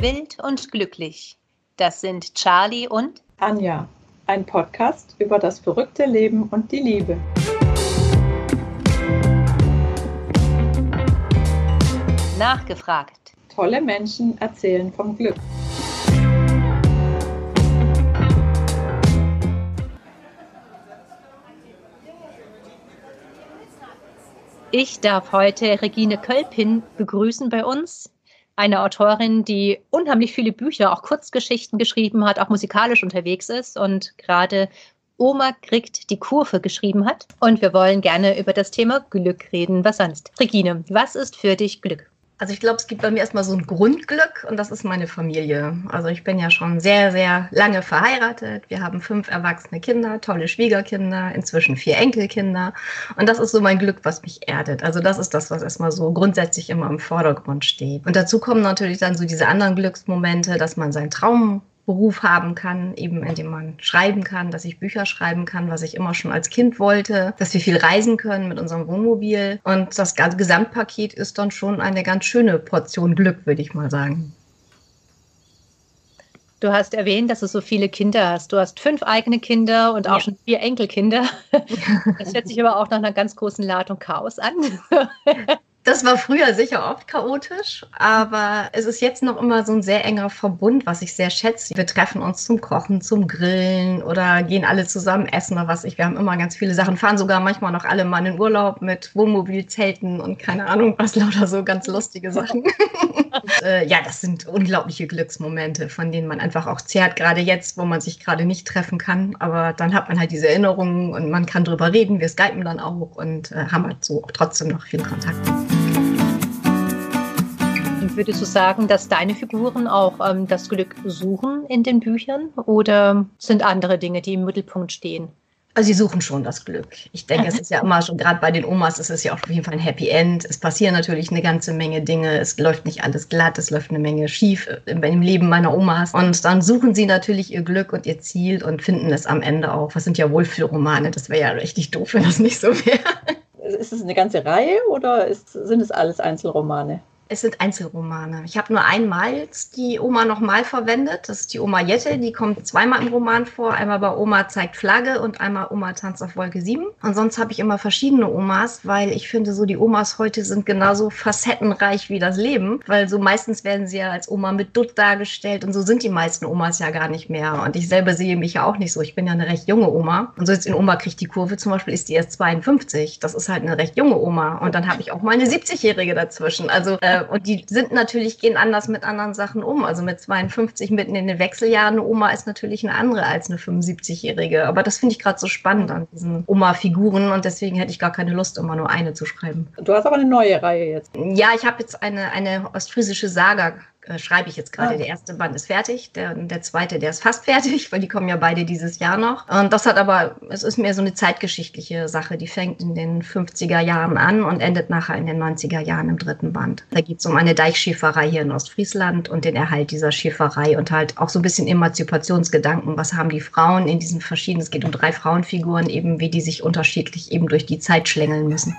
Wild und glücklich. Das sind Charlie und Anja, ein Podcast über das verrückte Leben und die Liebe. Nachgefragt. Tolle Menschen erzählen vom Glück. Ich darf heute Regine Kölpin begrüßen bei uns. Eine Autorin, die unheimlich viele Bücher, auch Kurzgeschichten geschrieben hat, auch musikalisch unterwegs ist und gerade Oma kriegt die Kurve geschrieben hat. Und wir wollen gerne über das Thema Glück reden. Was sonst? Regine, was ist für dich Glück? Also ich glaube, es gibt bei mir erstmal so ein Grundglück und das ist meine Familie. Also ich bin ja schon sehr, sehr lange verheiratet. Wir haben fünf erwachsene Kinder, tolle Schwiegerkinder, inzwischen vier Enkelkinder. Und das ist so mein Glück, was mich erdet. Also das ist das, was erstmal so grundsätzlich immer im Vordergrund steht. Und dazu kommen natürlich dann so diese anderen Glücksmomente, dass man seinen Traum Beruf haben kann, eben indem man schreiben kann, dass ich Bücher schreiben kann, was ich immer schon als Kind wollte, dass wir viel reisen können mit unserem Wohnmobil. Und das ganze Gesamtpaket ist dann schon eine ganz schöne Portion Glück, würde ich mal sagen. Du hast erwähnt, dass du so viele Kinder hast. Du hast fünf eigene Kinder und auch ja. schon vier Enkelkinder. Das hört sich aber auch nach einer ganz großen Ladung Chaos an. Das war früher sicher oft chaotisch, aber es ist jetzt noch immer so ein sehr enger Verbund, was ich sehr schätze. Wir treffen uns zum Kochen, zum Grillen oder gehen alle zusammen essen oder was ich. Wir haben immer ganz viele Sachen, fahren sogar manchmal noch alle mal in Urlaub mit Wohnmobilzelten und keine Ahnung was, lauter so ganz lustige Sachen. äh, ja, das sind unglaubliche Glücksmomente, von denen man einfach auch zehrt, gerade jetzt, wo man sich gerade nicht treffen kann. Aber dann hat man halt diese Erinnerungen und man kann drüber reden. Wir skypen dann auch und äh, haben halt so trotzdem noch viel Kontakt. Würdest du sagen, dass deine Figuren auch ähm, das Glück suchen in den Büchern oder sind andere Dinge, die im Mittelpunkt stehen? Also sie suchen schon das Glück. Ich denke, es ist ja immer schon, gerade bei den Omas ist es ja auf jeden Fall ein Happy End. Es passieren natürlich eine ganze Menge Dinge. Es läuft nicht alles glatt, es läuft eine Menge schief im Leben meiner Omas. Und dann suchen sie natürlich ihr Glück und ihr Ziel und finden es am Ende auch. Was sind ja Wohlfühlromane? Das wäre ja richtig doof, wenn das nicht so wäre. Ist es eine ganze Reihe oder ist, sind es alles Einzelromane? Es sind Einzelromane. Ich habe nur einmal die Oma nochmal verwendet. Das ist die Oma Jette. Die kommt zweimal im Roman vor. Einmal bei Oma zeigt Flagge und einmal Oma tanzt auf Wolke 7. Und sonst habe ich immer verschiedene Omas, weil ich finde, so die Omas heute sind genauso facettenreich wie das Leben. Weil so meistens werden sie ja als Oma mit Dutt dargestellt. Und so sind die meisten Omas ja gar nicht mehr. Und ich selber sehe mich ja auch nicht so. Ich bin ja eine recht junge Oma. Und so jetzt in Oma kriegt die Kurve zum Beispiel, ist die erst 52. Das ist halt eine recht junge Oma. Und dann habe ich auch mal eine 70-Jährige dazwischen. Also äh, und die sind natürlich, gehen anders mit anderen Sachen um. Also mit 52 mitten in den Wechseljahren, eine Oma ist natürlich eine andere als eine 75-Jährige. Aber das finde ich gerade so spannend an diesen Oma-Figuren und deswegen hätte ich gar keine Lust, immer nur eine zu schreiben. Du hast aber eine neue Reihe jetzt. Ja, ich habe jetzt eine, eine ostfriesische Saga äh, schreibe ich jetzt gerade. Ah. Der erste Band ist fertig, der, der zweite, der ist fast fertig, weil die kommen ja beide dieses Jahr noch. Und das hat aber, es ist mehr so eine zeitgeschichtliche Sache. Die fängt in den 50er Jahren an und endet nachher in den 90er Jahren im dritten Band. Da geht es um eine Deichschäferei hier in Ostfriesland und den Erhalt dieser Schäferei und halt auch so ein bisschen Emanzipationsgedanken. Was haben die Frauen in diesen verschiedenen, es geht um drei Frauenfiguren, eben wie die sich unterschiedlich eben durch die Zeit schlängeln müssen.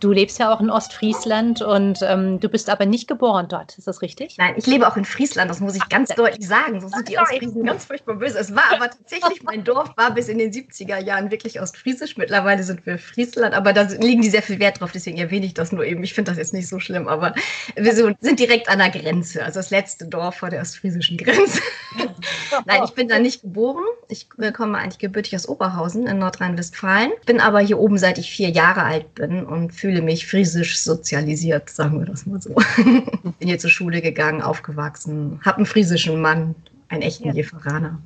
Du lebst ja auch in Ostfriesland und ähm, du bist aber nicht geboren dort. Ist das richtig? Nein, ich lebe auch in Friesland, das muss ich ganz deutlich sagen. So sind die Ostfriesen ganz furchtbar böse. Es war aber tatsächlich, mein Dorf war bis in den 70er Jahren wirklich ostfriesisch. Mittlerweile sind wir Friesland, aber da liegen die sehr viel Wert drauf, deswegen erwähne ich das nur eben. Ich finde das jetzt nicht so schlimm, aber wir sind direkt an der Grenze, also das letzte Dorf vor der ostfriesischen Grenze. Nein, ich bin da nicht geboren. Ich komme eigentlich gebürtig aus Oberhausen in Nordrhein-Westfalen, bin aber hier oben seit ich vier Jahre alt bin und fühle fühle mich friesisch sozialisiert, sagen wir das mal so. Bin hier zur Schule gegangen, aufgewachsen, habe einen friesischen Mann, einen echten ja. Jeferaner.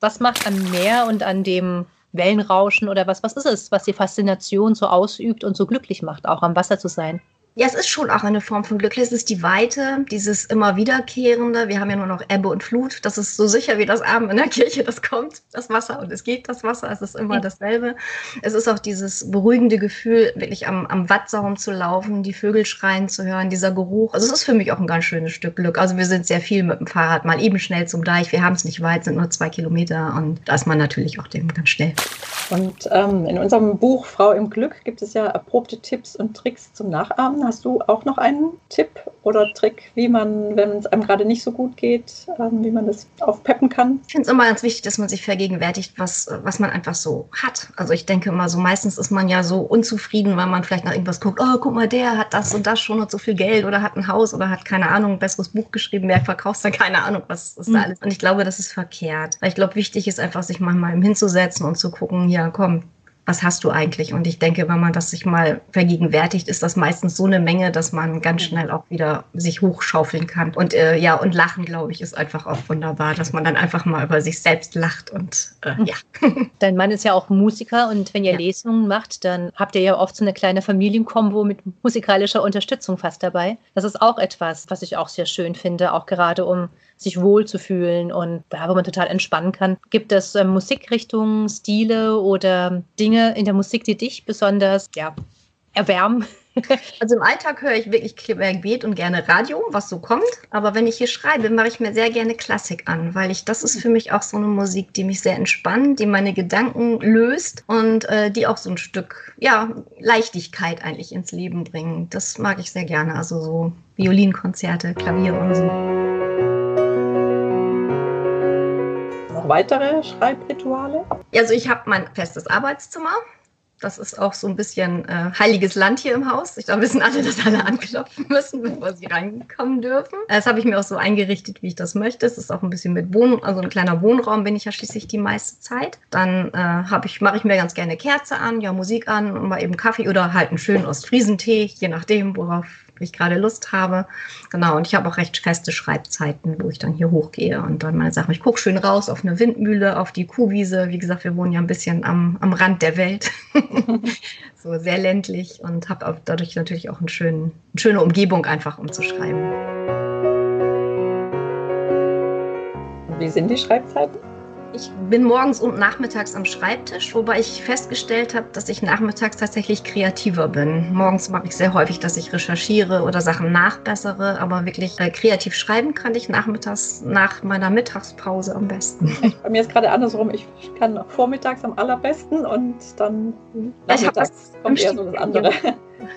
Was macht am Meer und an dem Wellenrauschen oder was, was ist es, was die Faszination so ausübt und so glücklich macht, auch am Wasser zu sein? Ja, es ist schon auch eine Form von Glück. Es ist die Weite, dieses immer wiederkehrende. Wir haben ja nur noch Ebbe und Flut. Das ist so sicher wie das Abend in der Kirche. Das kommt, das Wasser und es geht das Wasser. Es ist immer dasselbe. Es ist auch dieses beruhigende Gefühl, wirklich am, am Wattsaum zu laufen, die Vögel schreien zu hören, dieser Geruch. Also es ist für mich auch ein ganz schönes Stück Glück. Also wir sind sehr viel mit dem Fahrrad, mal eben schnell zum Deich. Wir haben es nicht weit, sind nur zwei Kilometer und da ist man natürlich auch dem ganz schnell. Und ähm, in unserem Buch Frau im Glück gibt es ja erprobte Tipps und Tricks zum Nachahmen hast du auch noch einen Tipp oder Trick, wie man, wenn es einem gerade nicht so gut geht, ähm, wie man das aufpeppen kann? Ich finde es immer ganz wichtig, dass man sich vergegenwärtigt, was, was man einfach so hat. Also ich denke immer so, meistens ist man ja so unzufrieden, weil man vielleicht nach irgendwas guckt, oh, guck mal, der hat das und das schon und so viel Geld oder hat ein Haus oder hat, keine Ahnung, ein besseres Buch geschrieben, mehr verkaufst dann keine Ahnung, was ist da mhm. alles. Und ich glaube, das ist verkehrt. Weil ich glaube, wichtig ist einfach, sich manchmal hinzusetzen und zu gucken, ja, komm, was hast du eigentlich? Und ich denke, wenn man das sich mal vergegenwärtigt, ist das meistens so eine Menge, dass man ganz schnell auch wieder sich hochschaufeln kann. Und äh, ja, und Lachen, glaube ich, ist einfach auch wunderbar, dass man dann einfach mal über sich selbst lacht und äh, ja. Dein Mann ist ja auch Musiker und wenn ihr ja. Lesungen macht, dann habt ihr ja oft so eine kleine Familienkombo mit musikalischer Unterstützung fast dabei. Das ist auch etwas, was ich auch sehr schön finde, auch gerade um sich wohlzufühlen und ja, wo man total entspannen kann. Gibt es äh, Musikrichtungen, Stile oder Dinge in der Musik, die dich besonders ja, erwärmen? Also im Alltag höre ich wirklich querbeet und gerne Radio, was so kommt. Aber wenn ich hier schreibe, mache ich mir sehr gerne Klassik an, weil ich das ist für mich auch so eine Musik, die mich sehr entspannt, die meine Gedanken löst und äh, die auch so ein Stück ja Leichtigkeit eigentlich ins Leben bringen. Das mag ich sehr gerne. Also so Violinkonzerte, Klavier und so. Weitere Schreibrituale? Also ich habe mein festes Arbeitszimmer. Das ist auch so ein bisschen äh, heiliges Land hier im Haus. Ich glaube, wissen alle, dass alle anklopfen müssen, bevor sie reinkommen dürfen. Das habe ich mir auch so eingerichtet, wie ich das möchte. Es ist auch ein bisschen mit Wohn, also ein kleiner Wohnraum bin ich ja schließlich die meiste Zeit. Dann äh, ich, mache ich mir ganz gerne Kerze an, ja Musik an und mal eben Kaffee oder halt einen schönen Ostfriesentee, je nachdem, worauf ich gerade Lust habe. Genau, und ich habe auch recht feste Schreibzeiten, wo ich dann hier hochgehe und dann meine Sachen. Ich gucke schön raus auf eine Windmühle, auf die Kuhwiese. Wie gesagt, wir wohnen ja ein bisschen am, am Rand der Welt. so sehr ländlich und habe dadurch natürlich auch einen schönen, eine schöne Umgebung einfach, um zu schreiben. Wie sind die Schreibzeiten? Ich bin morgens und nachmittags am Schreibtisch, wobei ich festgestellt habe, dass ich nachmittags tatsächlich kreativer bin. Morgens mache ich sehr häufig, dass ich recherchiere oder Sachen nachbessere, aber wirklich äh, kreativ schreiben kann ich nachmittags nach meiner Mittagspause am besten. Bei mir ist gerade andersrum. Ich kann vormittags am allerbesten und dann nachmittags kommt eher so das andere.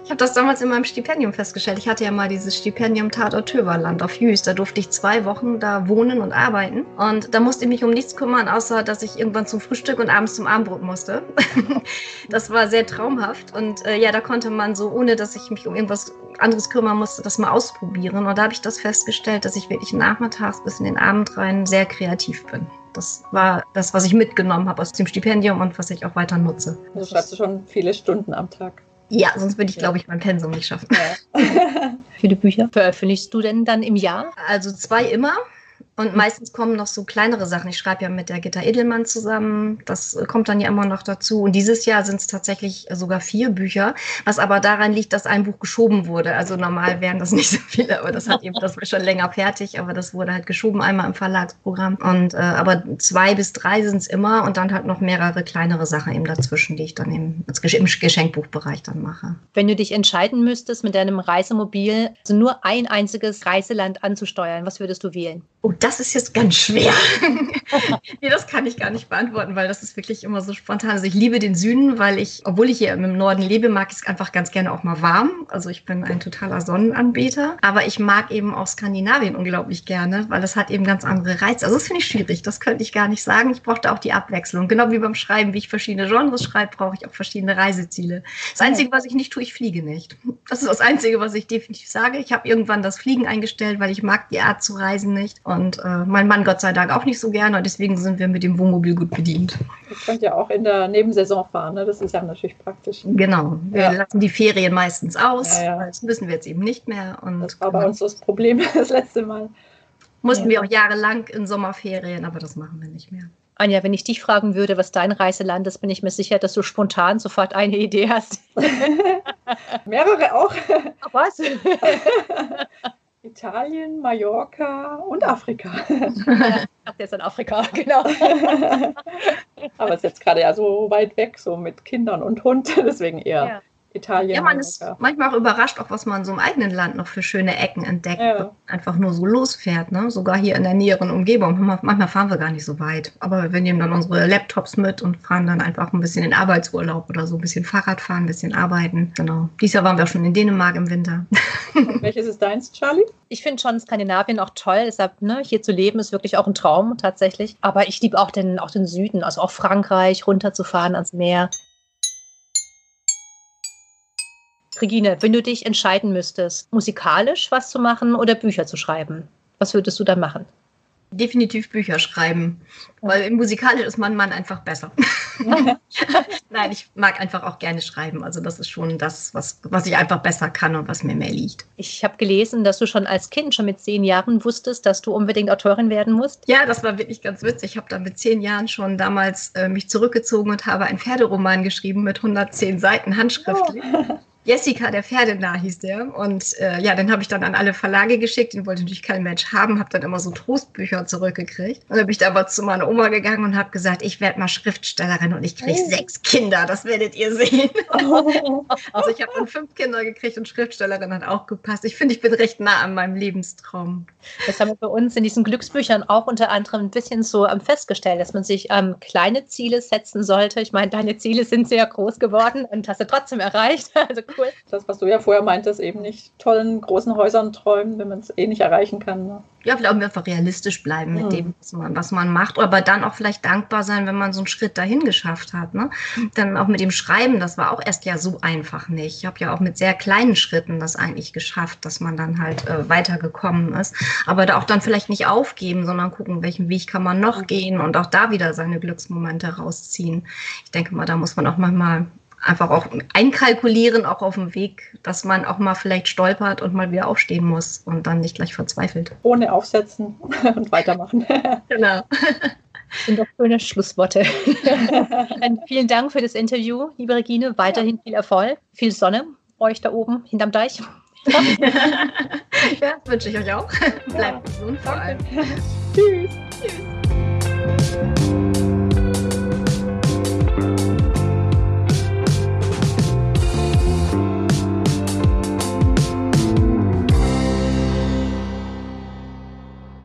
Ich habe das damals in meinem Stipendium festgestellt. Ich hatte ja mal dieses Stipendium Tatort Töverland auf Jüst. Da durfte ich zwei Wochen da wohnen und arbeiten. Und da musste ich mich um nichts kümmern, außer dass ich irgendwann zum Frühstück und abends zum Abendbrot musste. das war sehr traumhaft. Und äh, ja, da konnte man so, ohne dass ich mich um irgendwas anderes kümmern musste, das mal ausprobieren. Und da habe ich das festgestellt, dass ich wirklich nachmittags bis in den Abend rein sehr kreativ bin. Das war das, was ich mitgenommen habe aus dem Stipendium und was ich auch weiter nutze. Du schreibst schon viele Stunden am Tag. Ja, sonst würde ich, glaube ich, mein Pensum nicht schaffen. Ja. Viele Bücher veröffentlichst du denn dann im Jahr? Also zwei immer. Und meistens kommen noch so kleinere Sachen. Ich schreibe ja mit der Gitta Edelmann zusammen. Das kommt dann ja immer noch dazu. Und dieses Jahr sind es tatsächlich sogar vier Bücher, was aber daran liegt, dass ein Buch geschoben wurde. Also normal wären das nicht so viele, aber das hat eben, das war schon länger fertig, aber das wurde halt geschoben, einmal im Verlagsprogramm. Und äh, aber zwei bis drei sind es immer und dann halt noch mehrere kleinere Sachen eben dazwischen, die ich dann eben im Geschenkbuchbereich dann mache. Wenn du dich entscheiden müsstest, mit deinem Reisemobil also nur ein einziges Reiseland anzusteuern, was würdest du wählen? Oh, das ist jetzt ganz schwer. nee, das kann ich gar nicht beantworten, weil das ist wirklich immer so spontan. Also ich liebe den Süden, weil ich, obwohl ich hier im Norden lebe, mag ich es einfach ganz gerne auch mal warm. Also ich bin ein totaler Sonnenanbeter. Aber ich mag eben auch Skandinavien unglaublich gerne, weil es hat eben ganz andere Reize. Also das finde ich schwierig. Das könnte ich gar nicht sagen. Ich brauchte auch die Abwechslung. Genau wie beim Schreiben, wie ich verschiedene Genres schreibe, brauche ich auch verschiedene Reiseziele. Das Einzige, was ich nicht tue, ich fliege nicht. Das ist das Einzige, was ich definitiv sage. Ich habe irgendwann das Fliegen eingestellt, weil ich mag die Art zu reisen nicht. Und äh, mein Mann Gott sei Dank auch nicht so gerne. Und deswegen sind wir mit dem Wohnmobil gut bedient. Ihr könnt ja auch in der Nebensaison fahren. Ne? Das ist ja natürlich praktisch. Genau. Wir ja. lassen die Ferien meistens aus. Ja, ja. Das müssen wir jetzt eben nicht mehr. Und das war bei uns das Problem das letzte Mal. Mussten wir auch jahrelang in Sommerferien, aber das machen wir nicht mehr. Anja, wenn ich dich fragen würde, was dein Reiseland ist, bin ich mir sicher, dass du spontan sofort eine Idee hast. Mehrere auch. Ach, was? Italien, Mallorca und Afrika. Ach, der ist in Afrika, genau. Aber es ist jetzt gerade ja so weit weg, so mit Kindern und Hund, deswegen eher ja. Italien. Ja, man ist manchmal auch überrascht, auch was man so im eigenen Land noch für schöne Ecken entdeckt. Ja. Einfach nur so losfährt, ne? sogar hier in der näheren Umgebung. Manchmal, fahren wir gar nicht so weit. Aber wir nehmen dann unsere Laptops mit und fahren dann einfach ein bisschen in Arbeitsurlaub oder so, ein bisschen Fahrrad fahren, ein bisschen arbeiten. Genau. Dieses Jahr waren wir schon in Dänemark im Winter. Welches ist deins, Charlie? Ich finde schon Skandinavien auch toll. Deshalb, ne, hier zu leben ist wirklich auch ein Traum tatsächlich. Aber ich liebe auch den, auch den Süden, also auch Frankreich, runterzufahren ans Meer. Regine, wenn du dich entscheiden müsstest, musikalisch was zu machen oder Bücher zu schreiben, was würdest du dann machen? Definitiv Bücher schreiben, weil musikalisch ist mein Mann einfach besser. Nein, ich mag einfach auch gerne schreiben. Also das ist schon das, was, was ich einfach besser kann und was mir mehr liegt. Ich habe gelesen, dass du schon als Kind, schon mit zehn Jahren wusstest, dass du unbedingt Autorin werden musst. Ja, das war wirklich ganz witzig. Ich habe dann mit zehn Jahren schon damals äh, mich zurückgezogen und habe einen Pferderoman geschrieben mit 110 Seiten handschriftlich. Oh. Jessica, der Pferdenah hieß der. Und äh, ja, den habe ich dann an alle Verlage geschickt. Den wollte natürlich kein Mensch haben, habe dann immer so Trostbücher zurückgekriegt. Und dann bin ich aber zu meiner Oma gegangen und habe gesagt, ich werde mal Schriftstellerin und ich kriege oh. sechs Kinder, das werdet ihr sehen. Oh. also ich habe dann fünf Kinder gekriegt und Schriftstellerin hat auch gepasst. Ich finde, ich bin recht nah an meinem Lebenstraum. Das haben wir bei uns in diesen Glücksbüchern auch unter anderem ein bisschen so ähm, festgestellt, dass man sich ähm, kleine Ziele setzen sollte. Ich meine, deine Ziele sind sehr groß geworden und hast du trotzdem erreicht. Also cool. Das, was du ja vorher meintest, eben nicht tollen großen Häusern träumen, wenn man es eh nicht erreichen kann. Ne? Ja, vielleicht auch einfach realistisch bleiben mit mhm. dem, was man, was man macht, aber dann auch vielleicht dankbar sein, wenn man so einen Schritt dahin geschafft hat. Ne? Dann auch mit dem Schreiben, das war auch erst ja so einfach nicht. Ich habe ja auch mit sehr kleinen Schritten das eigentlich geschafft, dass man dann halt äh, weitergekommen ist. Aber da auch dann vielleicht nicht aufgeben, sondern gucken, welchen Weg kann man noch gehen und auch da wieder seine Glücksmomente rausziehen. Ich denke mal, da muss man auch manchmal einfach auch einkalkulieren, auch auf dem Weg, dass man auch mal vielleicht stolpert und mal wieder aufstehen muss und dann nicht gleich verzweifelt. Ohne aufsetzen und weitermachen. genau. Das sind doch schöne Schlussworte. vielen Dank für das Interview, liebe Regine. Weiterhin viel Erfolg, viel Sonne euch da oben hinterm Deich. ja, das wünsche ich euch auch. Bleibt gesund vor allem. Tschüss. Tschüss.